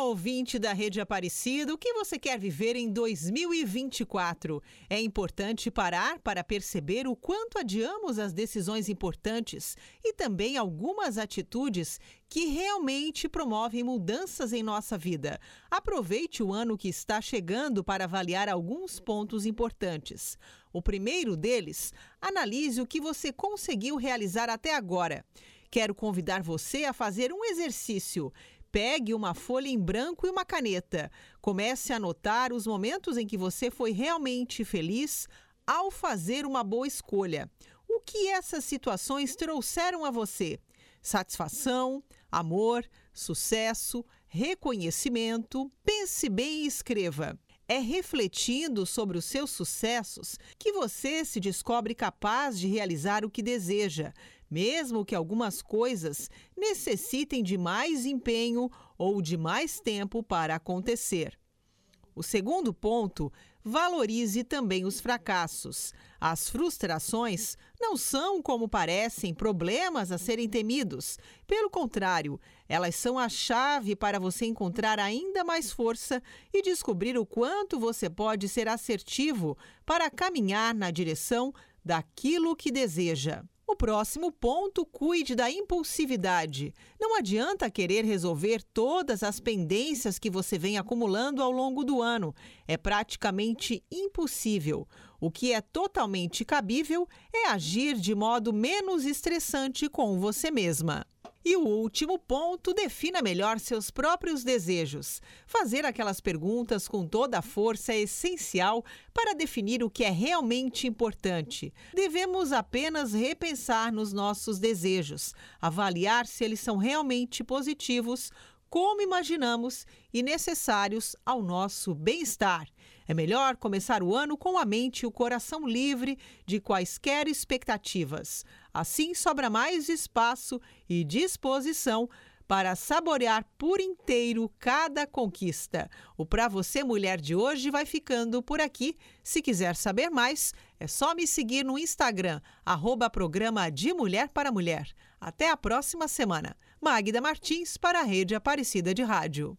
Olá, ouvinte da Rede Aparecida, o que você quer viver em 2024? É importante parar para perceber o quanto adiamos as decisões importantes e também algumas atitudes que realmente promovem mudanças em nossa vida. Aproveite o ano que está chegando para avaliar alguns pontos importantes. O primeiro deles, analise o que você conseguiu realizar até agora. Quero convidar você a fazer um exercício. Pegue uma folha em branco e uma caneta. Comece a anotar os momentos em que você foi realmente feliz ao fazer uma boa escolha. O que essas situações trouxeram a você? Satisfação, amor, sucesso, reconhecimento? Pense bem e escreva. É refletindo sobre os seus sucessos que você se descobre capaz de realizar o que deseja, mesmo que algumas coisas necessitem de mais empenho ou de mais tempo para acontecer. O segundo ponto, valorize também os fracassos. As frustrações não são, como parecem, problemas a serem temidos. Pelo contrário, elas são a chave para você encontrar ainda mais força e descobrir o quanto você pode ser assertivo para caminhar na direção daquilo que deseja. O próximo ponto, cuide da impulsividade. Não adianta querer resolver todas as pendências que você vem acumulando ao longo do ano. É praticamente impossível. O que é totalmente cabível é agir de modo menos estressante com você mesma. E o último ponto, defina melhor seus próprios desejos. Fazer aquelas perguntas com toda a força é essencial para definir o que é realmente importante. Devemos apenas repensar nos nossos desejos, avaliar se eles são realmente positivos, como imaginamos e necessários ao nosso bem-estar. É melhor começar o ano com a mente e o coração livre de quaisquer expectativas. Assim sobra mais espaço e disposição para saborear por inteiro cada conquista. O Pra Você Mulher de hoje vai ficando por aqui. Se quiser saber mais, é só me seguir no Instagram, arroba programa de Mulher para Mulher. Até a próxima semana. Magda Martins para a Rede Aparecida de Rádio.